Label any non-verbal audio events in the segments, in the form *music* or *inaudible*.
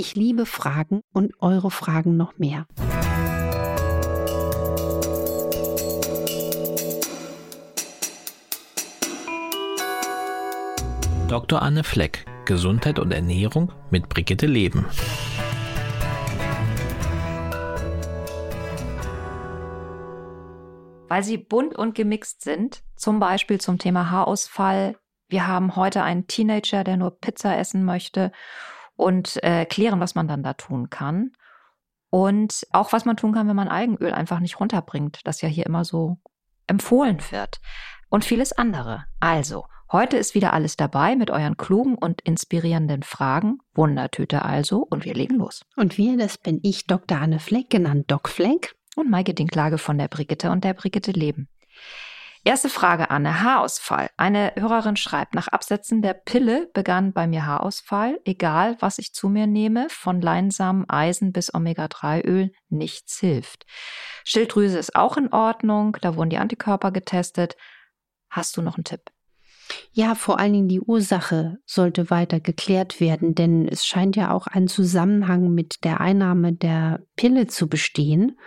Ich liebe Fragen und eure Fragen noch mehr. Dr. Anne Fleck, Gesundheit und Ernährung mit Brigitte Leben. Weil sie bunt und gemixt sind, zum Beispiel zum Thema Haarausfall. Wir haben heute einen Teenager, der nur Pizza essen möchte und äh, klären, was man dann da tun kann. Und auch was man tun kann, wenn man Algenöl einfach nicht runterbringt, das ja hier immer so empfohlen wird. Und vieles andere. Also, Heute ist wieder alles dabei mit euren klugen und inspirierenden Fragen. Wundertüte also und wir legen los. Und wir, das bin ich, Dr. Anne Fleck, genannt Doc Fleck. Und Maike Dinklage von der Brigitte und der Brigitte Leben. Erste Frage, Anne. Haarausfall. Eine Hörerin schreibt, nach Absetzen der Pille begann bei mir Haarausfall. Egal, was ich zu mir nehme, von Leinsamen, Eisen bis Omega-3-Öl, nichts hilft. Schilddrüse ist auch in Ordnung. Da wurden die Antikörper getestet. Hast du noch einen Tipp? Ja, vor allen Dingen die Ursache sollte weiter geklärt werden, denn es scheint ja auch ein Zusammenhang mit der Einnahme der Pille zu bestehen.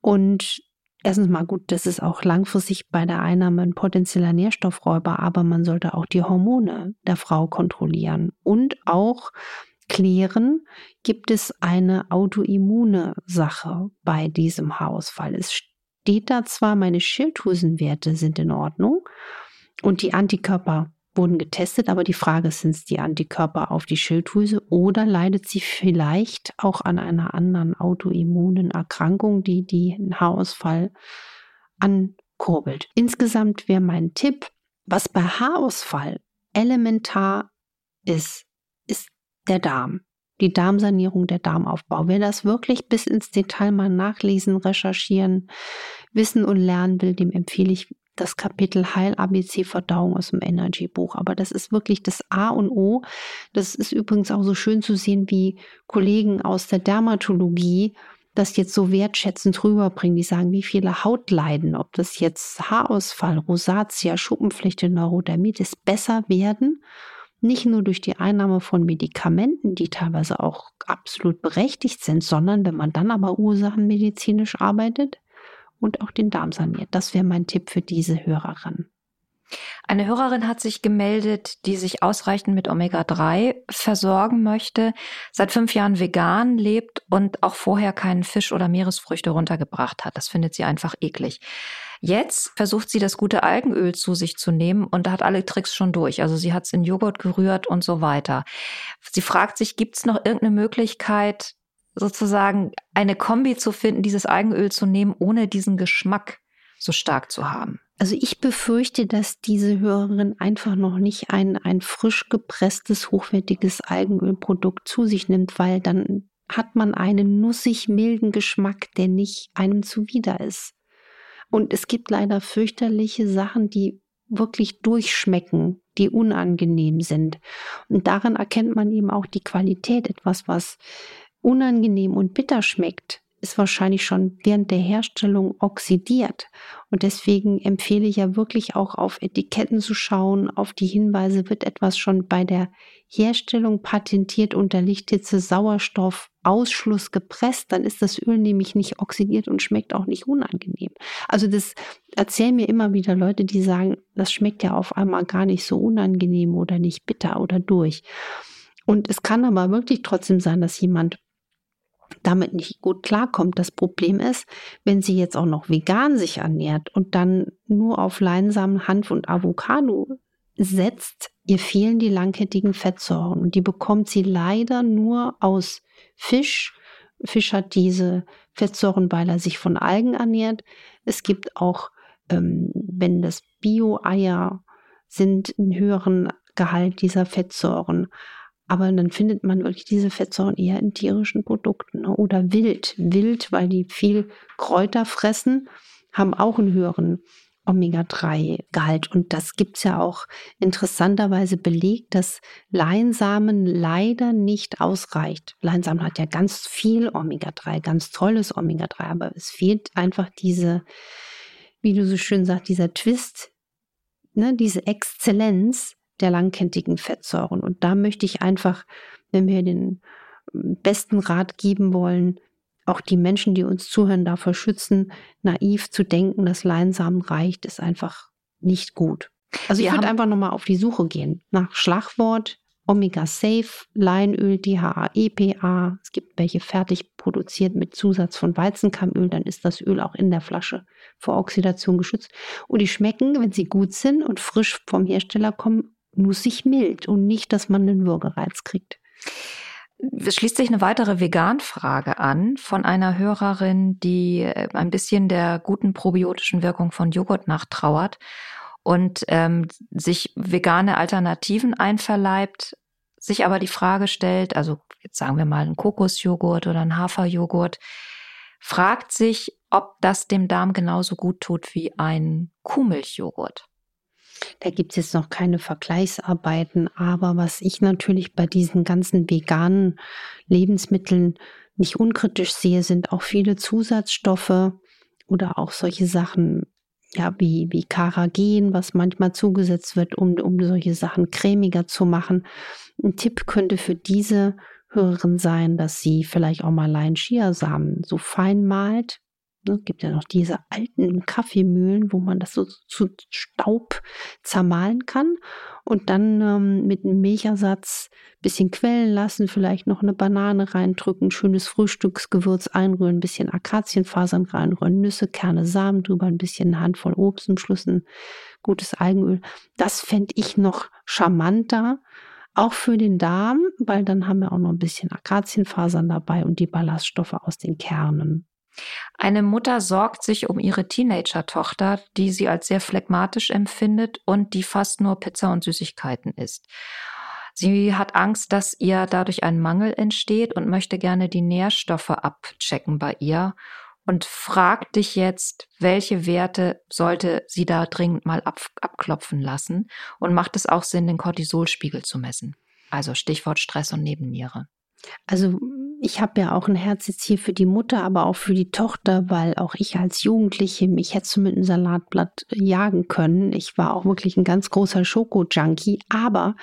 Und erstens mal gut, das ist auch langfristig bei der Einnahme ein potenzieller Nährstoffräuber, aber man sollte auch die Hormone der Frau kontrollieren und auch klären, gibt es eine autoimmune Sache bei diesem Haarausfall. Es steht da zwar, meine Schilddrüsenwerte sind in Ordnung, und die Antikörper wurden getestet, aber die Frage ist, sind es die Antikörper auf die Schilddrüse oder leidet sie vielleicht auch an einer anderen autoimmunen Erkrankung, die den Haarausfall ankurbelt. Insgesamt wäre mein Tipp, was bei Haarausfall elementar ist, ist der Darm. Die Darmsanierung, der Darmaufbau. Wer das wirklich bis ins Detail mal nachlesen, recherchieren, wissen und lernen will, dem empfehle ich das Kapitel Heil ABC Verdauung aus dem Energy Buch. Aber das ist wirklich das A und O. Das ist übrigens auch so schön zu sehen, wie Kollegen aus der Dermatologie das jetzt so wertschätzend rüberbringen. Die sagen, wie viele Hautleiden, ob das jetzt Haarausfall, Rosatia, Schuppenflechte, Neurodermitis besser werden. Nicht nur durch die Einnahme von Medikamenten, die teilweise auch absolut berechtigt sind, sondern wenn man dann aber ursachenmedizinisch arbeitet, und auch den Darm saniert. Das wäre mein Tipp für diese Hörerin. Eine Hörerin hat sich gemeldet, die sich ausreichend mit Omega-3 versorgen möchte, seit fünf Jahren vegan lebt und auch vorher keinen Fisch oder Meeresfrüchte runtergebracht hat. Das findet sie einfach eklig. Jetzt versucht sie das gute Algenöl zu sich zu nehmen und hat alle Tricks schon durch. Also sie hat es in Joghurt gerührt und so weiter. Sie fragt sich, gibt es noch irgendeine Möglichkeit, sozusagen eine Kombi zu finden, dieses Algenöl zu nehmen, ohne diesen Geschmack so stark zu haben. Also ich befürchte, dass diese Hörerin einfach noch nicht ein, ein frisch gepresstes, hochwertiges Algenölprodukt zu sich nimmt, weil dann hat man einen nussig milden Geschmack, der nicht einem zuwider ist. Und es gibt leider fürchterliche Sachen, die wirklich durchschmecken, die unangenehm sind. Und daran erkennt man eben auch die Qualität, etwas, was unangenehm und bitter schmeckt, ist wahrscheinlich schon während der Herstellung oxidiert. Und deswegen empfehle ich ja wirklich auch auf Etiketten zu schauen, auf die Hinweise, wird etwas schon bei der Herstellung patentiert unter Lichthitze Sauerstoff Ausschluss gepresst, dann ist das Öl nämlich nicht oxidiert und schmeckt auch nicht unangenehm. Also das erzählen mir immer wieder Leute, die sagen, das schmeckt ja auf einmal gar nicht so unangenehm oder nicht bitter oder durch. Und es kann aber wirklich trotzdem sein, dass jemand damit nicht gut klarkommt. Das Problem ist, wenn sie jetzt auch noch vegan sich ernährt und dann nur auf Leinsamen, Hanf und Avocado setzt, ihr fehlen die langkettigen Fettsäuren und die bekommt sie leider nur aus Fisch. Fisch hat diese Fettsäuren, weil er sich von Algen ernährt. Es gibt auch, ähm, wenn das Bio-Eier sind, einen höheren Gehalt dieser Fettsäuren. Aber dann findet man wirklich diese Fettsäuren eher in tierischen Produkten ne? oder wild. Wild, weil die viel Kräuter fressen, haben auch einen höheren Omega-3-Gehalt. Und das gibt es ja auch interessanterweise belegt, dass Leinsamen leider nicht ausreicht. Leinsamen hat ja ganz viel Omega-3, ganz tolles Omega-3, aber es fehlt einfach diese, wie du so schön sagst, dieser Twist, ne, diese Exzellenz, der langkettigen Fettsäuren. Und da möchte ich einfach, wenn wir den besten Rat geben wollen, auch die Menschen, die uns zuhören, davor schützen, naiv zu denken, dass Leinsamen reicht, ist einfach nicht gut. Also ich würde einfach nochmal auf die Suche gehen nach Schlagwort Omega Safe, Leinöl, DHA, EPA. Es gibt welche fertig produziert mit Zusatz von Weizenkeimöl, dann ist das Öl auch in der Flasche vor Oxidation geschützt. Und die schmecken, wenn sie gut sind und frisch vom Hersteller kommen, nussig mild und nicht, dass man einen Würgereiz kriegt. Es schließt sich eine weitere Vegan-Frage an von einer Hörerin, die äh, ein bisschen der guten probiotischen Wirkung von Joghurt nachtrauert und ähm, sich vegane Alternativen einverleibt, sich aber die Frage stellt, also jetzt sagen wir mal ein Kokosjoghurt oder ein Haferjoghurt, fragt sich, ob das dem Darm genauso gut tut wie ein Kuhmilchjoghurt. Da gibt es jetzt noch keine Vergleichsarbeiten, aber was ich natürlich bei diesen ganzen veganen Lebensmitteln nicht unkritisch sehe, sind auch viele Zusatzstoffe oder auch solche Sachen, ja, wie, wie Karagen, was manchmal zugesetzt wird, um, um solche Sachen cremiger zu machen. Ein Tipp könnte für diese Hörerin sein, dass sie vielleicht auch mal Lein-Chiasamen so fein malt, es ne, gibt ja noch diese alten Kaffeemühlen, wo man das so zu Staub zermahlen kann und dann ähm, mit einem Milchersatz bisschen quellen lassen, vielleicht noch eine Banane reindrücken, schönes Frühstücksgewürz einrühren, bisschen Akazienfasern reinrühren, Nüsse, Kerne, Samen drüber, ein bisschen eine Handvoll Obst, zum Schluss ein gutes Algenöl. Das fände ich noch charmanter, auch für den Darm, weil dann haben wir auch noch ein bisschen Akazienfasern dabei und die Ballaststoffe aus den Kernen. Eine Mutter sorgt sich um ihre Teenager-Tochter, die sie als sehr phlegmatisch empfindet und die fast nur Pizza und Süßigkeiten isst. Sie hat Angst, dass ihr dadurch ein Mangel entsteht und möchte gerne die Nährstoffe abchecken bei ihr und fragt dich jetzt, welche Werte sollte sie da dringend mal ab, abklopfen lassen und macht es auch Sinn, den Cortisolspiegel zu messen? Also Stichwort Stress und Nebenniere. Also ich habe ja auch ein Herz jetzt hier für die Mutter, aber auch für die Tochter, weil auch ich als Jugendliche mich hätte mit einem Salatblatt jagen können. Ich war auch wirklich ein ganz großer Schoko-Junkie. Aber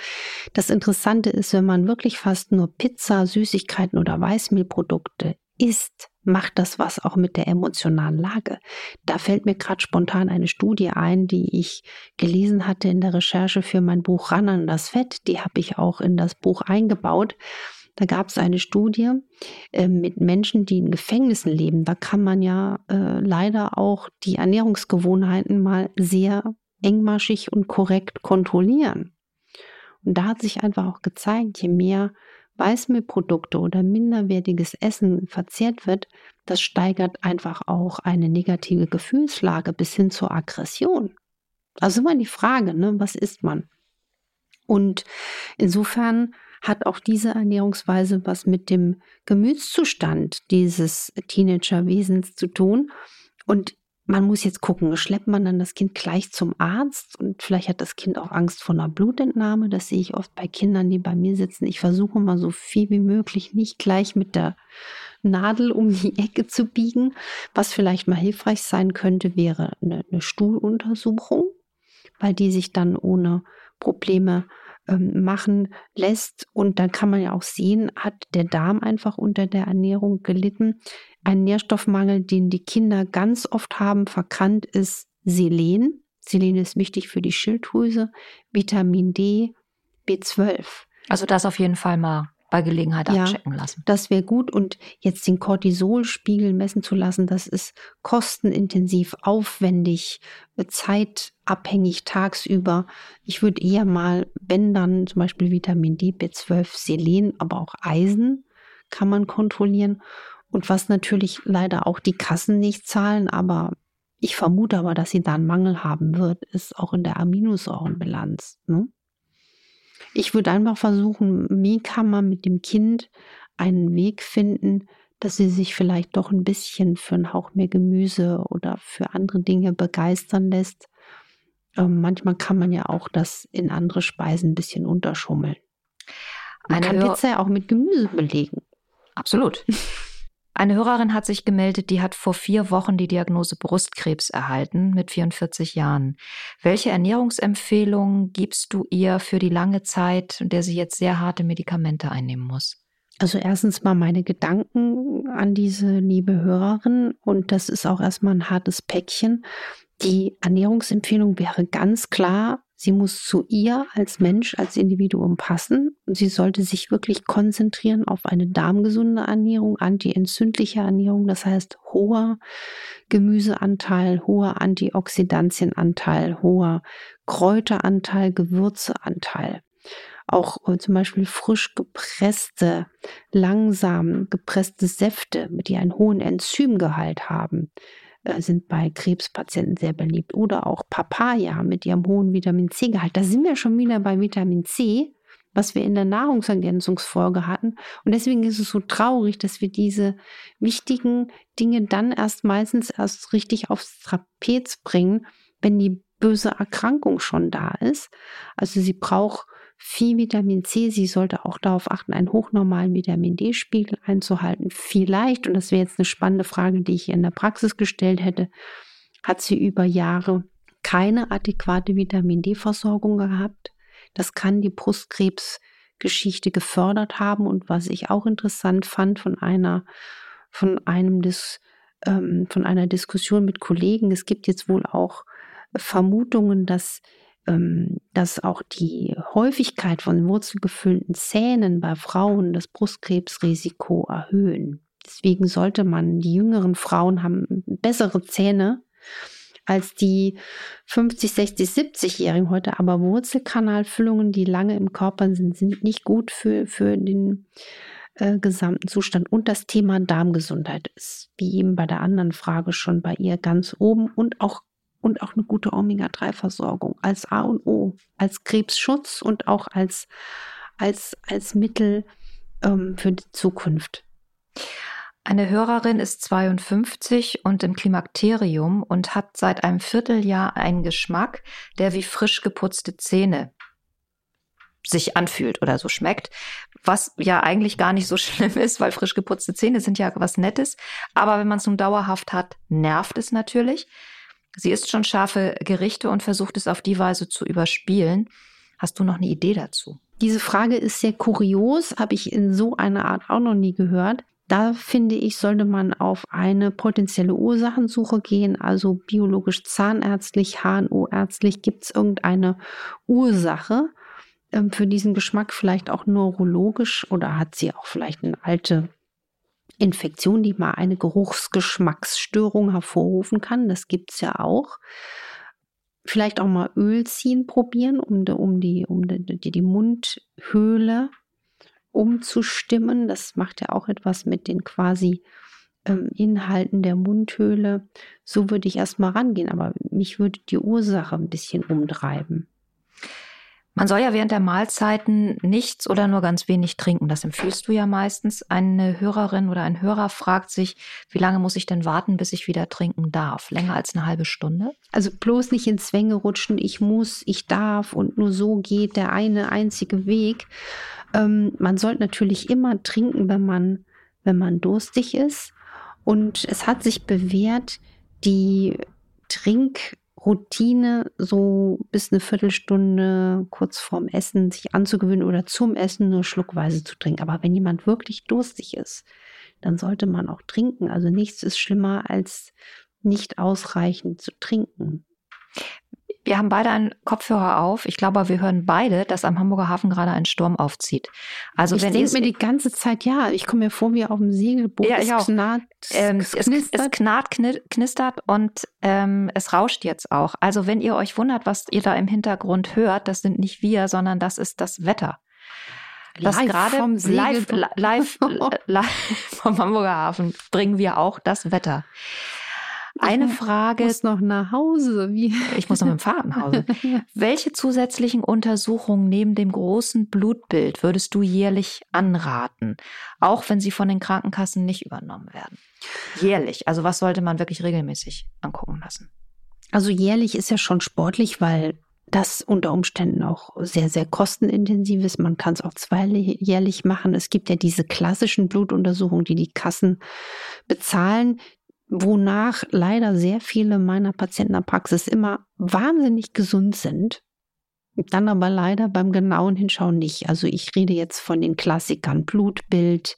das Interessante ist, wenn man wirklich fast nur Pizza, Süßigkeiten oder Weißmehlprodukte isst, macht das was auch mit der emotionalen Lage. Da fällt mir gerade spontan eine Studie ein, die ich gelesen hatte in der Recherche für mein Buch Ran an das Fett. Die habe ich auch in das Buch eingebaut. Da gab es eine Studie äh, mit Menschen, die in Gefängnissen leben. Da kann man ja äh, leider auch die Ernährungsgewohnheiten mal sehr engmaschig und korrekt kontrollieren. Und da hat sich einfach auch gezeigt, je mehr Weißmehlprodukte oder minderwertiges Essen verzehrt wird, das steigert einfach auch eine negative Gefühlslage bis hin zur Aggression. Also immer die Frage, ne, was isst man? Und insofern hat auch diese Ernährungsweise was mit dem Gemütszustand dieses Teenagerwesens zu tun. Und man muss jetzt gucken, schleppt man dann das Kind gleich zum Arzt und vielleicht hat das Kind auch Angst vor einer Blutentnahme. Das sehe ich oft bei Kindern, die bei mir sitzen. Ich versuche mal so viel wie möglich nicht gleich mit der Nadel um die *laughs* Ecke zu biegen. Was vielleicht mal hilfreich sein könnte, wäre eine, eine Stuhluntersuchung, weil die sich dann ohne Probleme ähm, machen lässt. Und dann kann man ja auch sehen, hat der Darm einfach unter der Ernährung gelitten. Ein Nährstoffmangel, den die Kinder ganz oft haben, verkannt ist Selen. Selen ist wichtig für die Schilddrüse, Vitamin D, B12. Also das auf jeden Fall mal bei Gelegenheit ja, abchecken lassen. Das wäre gut. Und jetzt den Cortisolspiegel messen zu lassen, das ist kostenintensiv, aufwendig, zeitabhängig tagsüber. Ich würde eher mal, wenn dann zum Beispiel Vitamin D, B12, Selen, aber auch Eisen kann man kontrollieren. Und was natürlich leider auch die Kassen nicht zahlen, aber ich vermute aber, dass sie da einen Mangel haben wird, ist auch in der Aminosäurenbilanz. Ne? Ich würde einfach versuchen, wie kann man mit dem Kind einen Weg finden, dass sie sich vielleicht doch ein bisschen für einen Hauch mehr Gemüse oder für andere Dinge begeistern lässt. Ähm, manchmal kann man ja auch das in andere Speisen ein bisschen unterschummeln. Man Eine kann Pizza ja auch mit Gemüse belegen. Absolut. *laughs* Eine Hörerin hat sich gemeldet, die hat vor vier Wochen die Diagnose Brustkrebs erhalten mit 44 Jahren. Welche Ernährungsempfehlungen gibst du ihr für die lange Zeit, in der sie jetzt sehr harte Medikamente einnehmen muss? Also erstens mal meine Gedanken an diese liebe Hörerin und das ist auch erstmal ein hartes Päckchen. Die Ernährungsempfehlung wäre ganz klar, sie muss zu ihr als Mensch, als Individuum passen. Sie sollte sich wirklich konzentrieren auf eine darmgesunde Ernährung, antientzündliche Ernährung, das heißt hoher Gemüseanteil, hoher Antioxidantienanteil, hoher Kräuteranteil, Gewürzeanteil. Auch äh, zum Beispiel frisch gepresste, langsam gepresste Säfte, die einen hohen Enzymgehalt haben, äh, sind bei Krebspatienten sehr beliebt. Oder auch Papaya mit ihrem hohen Vitamin C-Gehalt. Da sind wir schon wieder bei Vitamin C, was wir in der Nahrungsergänzungsfolge hatten. Und deswegen ist es so traurig, dass wir diese wichtigen Dinge dann erst meistens erst richtig aufs Trapez bringen, wenn die böse Erkrankung schon da ist. Also sie braucht viel Vitamin C. Sie sollte auch darauf achten, einen hochnormalen Vitamin D-Spiegel einzuhalten. Vielleicht, und das wäre jetzt eine spannende Frage, die ich in der Praxis gestellt hätte, hat sie über Jahre keine adäquate Vitamin D-Versorgung gehabt. Das kann die Brustkrebsgeschichte gefördert haben. Und was ich auch interessant fand von einer, von einem des, ähm, von einer Diskussion mit Kollegen, es gibt jetzt wohl auch Vermutungen, dass dass auch die Häufigkeit von wurzelgefüllten Zähnen bei Frauen das Brustkrebsrisiko erhöhen. Deswegen sollte man, die jüngeren Frauen haben bessere Zähne als die 50, 60, 70-Jährigen heute. Aber Wurzelkanalfüllungen, die lange im Körper sind, sind nicht gut für, für den äh, gesamten Zustand. Und das Thema Darmgesundheit ist, wie eben bei der anderen Frage schon bei ihr ganz oben und auch und auch eine gute Omega-3-Versorgung als A und O, als Krebsschutz und auch als, als, als Mittel ähm, für die Zukunft. Eine Hörerin ist 52 und im Klimakterium und hat seit einem Vierteljahr einen Geschmack, der wie frisch geputzte Zähne sich anfühlt oder so schmeckt, was ja eigentlich gar nicht so *laughs* schlimm ist, weil frisch geputzte Zähne sind ja was Nettes. Aber wenn man es nun dauerhaft hat, nervt es natürlich. Sie isst schon scharfe Gerichte und versucht es auf die Weise zu überspielen. Hast du noch eine Idee dazu? Diese Frage ist sehr kurios, habe ich in so einer Art auch noch nie gehört. Da finde ich, sollte man auf eine potenzielle Ursachensuche gehen, also biologisch zahnärztlich, HNO-ärztlich. Gibt es irgendeine Ursache ähm, für diesen Geschmack, vielleicht auch neurologisch oder hat sie auch vielleicht eine alte Infektion, die mal eine Geruchsgeschmacksstörung hervorrufen kann. Das gibt es ja auch. Vielleicht auch mal Öl ziehen probieren, um, die, um, die, um die, die Mundhöhle umzustimmen. Das macht ja auch etwas mit den quasi ähm, Inhalten der Mundhöhle. So würde ich erstmal rangehen, aber mich würde die Ursache ein bisschen umtreiben. Man soll ja während der Mahlzeiten nichts oder nur ganz wenig trinken. Das empfiehlst du ja meistens. Eine Hörerin oder ein Hörer fragt sich, wie lange muss ich denn warten, bis ich wieder trinken darf? Länger als eine halbe Stunde? Also bloß nicht in Zwänge rutschen. Ich muss, ich darf und nur so geht der eine einzige Weg. Ähm, man sollte natürlich immer trinken, wenn man, wenn man durstig ist. Und es hat sich bewährt, die Trink Routine, so bis eine Viertelstunde kurz vorm Essen sich anzugewöhnen oder zum Essen nur schluckweise zu trinken. Aber wenn jemand wirklich durstig ist, dann sollte man auch trinken. Also nichts ist schlimmer als nicht ausreichend zu trinken. Wir haben beide einen Kopfhörer auf. Ich glaube, wir hören beide, dass am Hamburger Hafen gerade ein Sturm aufzieht. Also ich denke mir die ganze Zeit, ja, ich komme mir vor wie auf dem Segelboot. Ja, ich es, knarrt, ähm, es, knistert. es knarrt, knistert und ähm, es rauscht jetzt auch. Also wenn ihr euch wundert, was ihr da im Hintergrund hört, das sind nicht wir, sondern das ist das Wetter. Das live gerade vom live, live, *laughs* live vom Hamburger Hafen bringen wir auch das Wetter. Eine Frage. Ich muss noch nach Hause. Wie? *laughs* Ich muss noch mit dem Fahrrad nach Hause. *laughs* Welche zusätzlichen Untersuchungen neben dem großen Blutbild würdest du jährlich anraten? Auch wenn sie von den Krankenkassen nicht übernommen werden. Jährlich. Also was sollte man wirklich regelmäßig angucken lassen? Also jährlich ist ja schon sportlich, weil das unter Umständen auch sehr, sehr kostenintensiv ist. Man kann es auch zweijährlich machen. Es gibt ja diese klassischen Blutuntersuchungen, die die Kassen bezahlen wonach leider sehr viele meiner Patienten in der Praxis immer wahnsinnig gesund sind, Dann aber leider beim genauen Hinschauen nicht. Also ich rede jetzt von den Klassikern Blutbild,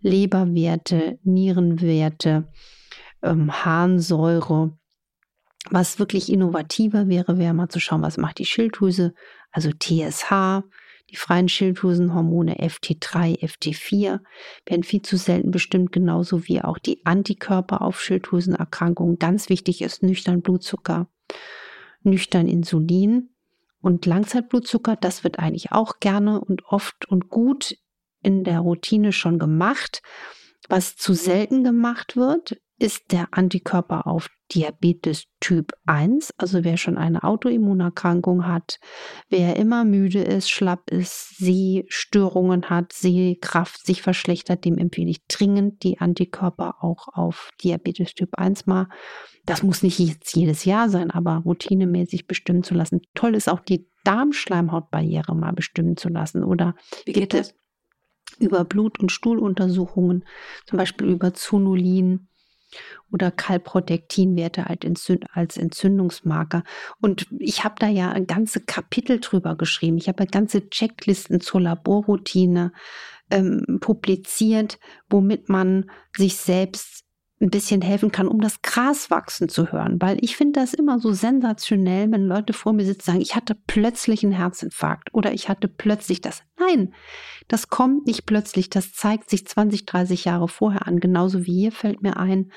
Leberwerte, Nierenwerte, ähm, Harnsäure. Was wirklich innovativer wäre, wäre mal zu schauen, was macht die Schilddrüse, also TSH, die freien Schilddrüsenhormone FT3, FT4 werden viel zu selten bestimmt, genauso wie auch die Antikörper auf Schilddrüsenerkrankungen. Ganz wichtig ist nüchtern Blutzucker, nüchtern Insulin und Langzeitblutzucker. Das wird eigentlich auch gerne und oft und gut in der Routine schon gemacht. Was zu selten gemacht wird, ist der Antikörper auf Diabetes Typ 1, also wer schon eine Autoimmunerkrankung hat, wer immer müde ist, schlapp ist, Sehstörungen hat, Sehkraft sich verschlechtert, dem empfehle ich dringend die Antikörper auch auf Diabetes Typ 1 mal. Das muss nicht jetzt jedes Jahr sein, aber routinemäßig bestimmen zu lassen. Toll ist auch die Darmschleimhautbarriere mal bestimmen zu lassen. Oder Wie geht es? Über Blut- und Stuhluntersuchungen, zum Beispiel über Zonulin oder Kalprotektinwerte als Entzündungsmarker. Und ich habe da ja ganze Kapitel drüber geschrieben. Ich habe ganze Checklisten zur Laborroutine ähm, publiziert, womit man sich selbst ein bisschen helfen kann, um das Gras wachsen zu hören. Weil ich finde das immer so sensationell, wenn Leute vor mir sitzen und sagen, ich hatte plötzlich einen Herzinfarkt oder ich hatte plötzlich das. Nein, das kommt nicht plötzlich, das zeigt sich 20, 30 Jahre vorher an. Genauso wie hier fällt mir ein,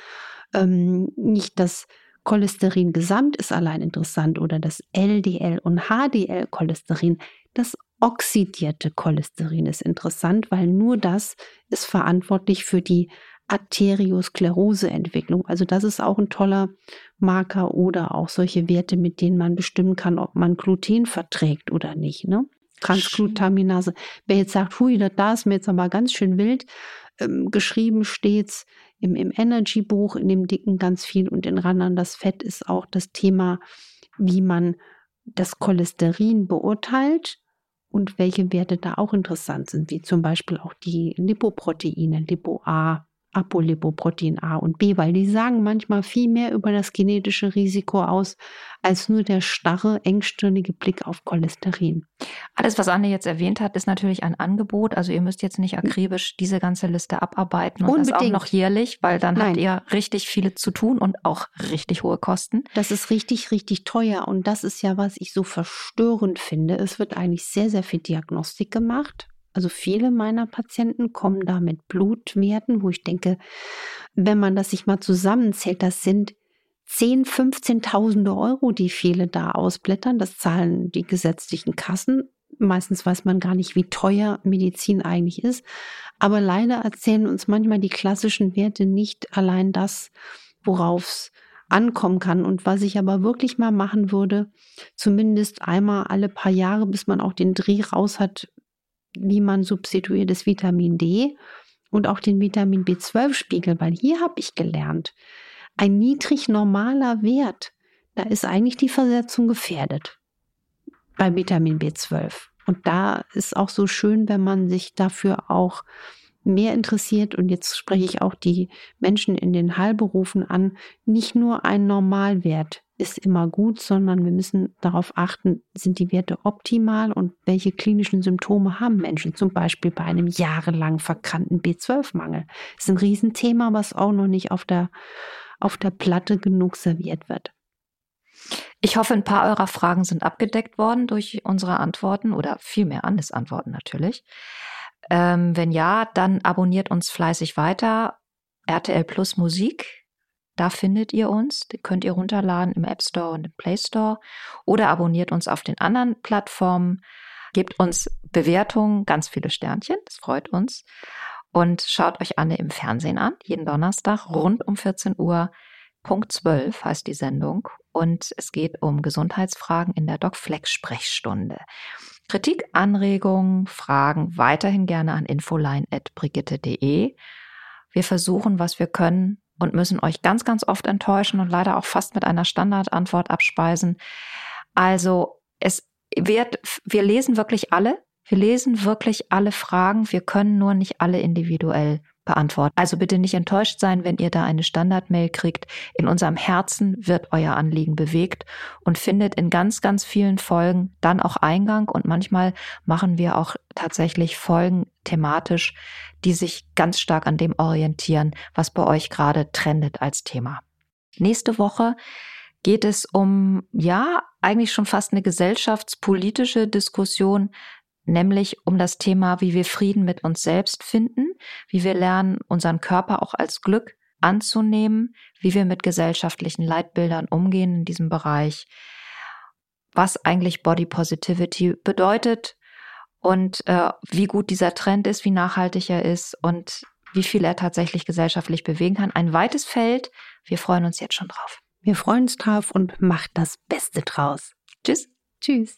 ähm, nicht das Cholesterin gesamt ist allein interessant oder das LDL und HDL Cholesterin. Das oxidierte Cholesterin ist interessant, weil nur das ist verantwortlich für die Arterioskleroseentwicklung. Also das ist auch ein toller Marker oder auch solche Werte, mit denen man bestimmen kann, ob man Gluten verträgt oder nicht. Ne? Transglutaminase. Wer jetzt sagt, hui, da ist mir jetzt aber ganz schön wild, ähm, geschrieben steht's im, im Energy-Buch, in dem dicken ganz viel und in Randern das Fett ist auch das Thema, wie man das Cholesterin beurteilt und welche Werte da auch interessant sind, wie zum Beispiel auch die Lipoproteine, Lipo-A, Apolipoprotein A und B, weil die sagen manchmal viel mehr über das genetische Risiko aus, als nur der starre, engstirnige Blick auf Cholesterin. Alles, was Anne jetzt erwähnt hat, ist natürlich ein Angebot. Also ihr müsst jetzt nicht akribisch diese ganze Liste abarbeiten und Unbedingt. das auch noch jährlich, weil dann Nein. habt ihr richtig viele zu tun und auch richtig hohe Kosten. Das ist richtig, richtig teuer und das ist ja, was ich so verstörend finde. Es wird eigentlich sehr, sehr viel Diagnostik gemacht also viele meiner Patienten kommen da mit Blutwerten, wo ich denke, wenn man das sich mal zusammenzählt, das sind 10, 15.000 Euro, die viele da ausblättern. Das zahlen die gesetzlichen Kassen. Meistens weiß man gar nicht, wie teuer Medizin eigentlich ist. Aber leider erzählen uns manchmal die klassischen Werte nicht allein das, worauf es ankommen kann. Und was ich aber wirklich mal machen würde, zumindest einmal alle paar Jahre, bis man auch den Dreh raus hat, wie man substituiert das Vitamin D und auch den Vitamin B12-Spiegel, weil hier habe ich gelernt, ein niedrig normaler Wert, da ist eigentlich die Versetzung gefährdet bei Vitamin B12. Und da ist auch so schön, wenn man sich dafür auch mehr interessiert, und jetzt spreche ich auch die Menschen in den Heilberufen an, nicht nur ein Normalwert ist immer gut, sondern wir müssen darauf achten, sind die Werte optimal und welche klinischen Symptome haben Menschen, zum Beispiel bei einem jahrelang verkannten B12-Mangel. Das ist ein Riesenthema, was auch noch nicht auf der, auf der Platte genug serviert wird. Ich hoffe, ein paar eurer Fragen sind abgedeckt worden durch unsere Antworten oder vielmehr Annes Antworten natürlich. Ähm, wenn ja, dann abonniert uns fleißig weiter. RTL Plus Musik da findet ihr uns. Die könnt ihr runterladen im App Store und im Play Store oder abonniert uns auf den anderen Plattformen. Gebt uns Bewertungen, ganz viele Sternchen, das freut uns. Und schaut euch Anne im Fernsehen an, jeden Donnerstag rund um 14 Uhr. Punkt 12 heißt die Sendung. Und es geht um Gesundheitsfragen in der DocFlex Sprechstunde. Kritik, Anregungen, Fragen weiterhin gerne an infoline.brigitte.de. Wir versuchen, was wir können, und müssen euch ganz, ganz oft enttäuschen und leider auch fast mit einer Standardantwort abspeisen. Also es wird, wir lesen wirklich alle, wir lesen wirklich alle Fragen, wir können nur nicht alle individuell beantworten. Also bitte nicht enttäuscht sein, wenn ihr da eine Standardmail kriegt. In unserem Herzen wird euer Anliegen bewegt und findet in ganz, ganz vielen Folgen dann auch Eingang. Und manchmal machen wir auch tatsächlich Folgen thematisch, die sich ganz stark an dem orientieren, was bei euch gerade trendet als Thema. Nächste Woche geht es um, ja, eigentlich schon fast eine gesellschaftspolitische Diskussion, nämlich um das Thema, wie wir Frieden mit uns selbst finden, wie wir lernen, unseren Körper auch als Glück anzunehmen, wie wir mit gesellschaftlichen Leitbildern umgehen in diesem Bereich, was eigentlich Body Positivity bedeutet und äh, wie gut dieser Trend ist, wie nachhaltig er ist und wie viel er tatsächlich gesellschaftlich bewegen kann. Ein weites Feld. Wir freuen uns jetzt schon drauf. Wir freuen uns drauf und macht das Beste draus. Tschüss. Tschüss.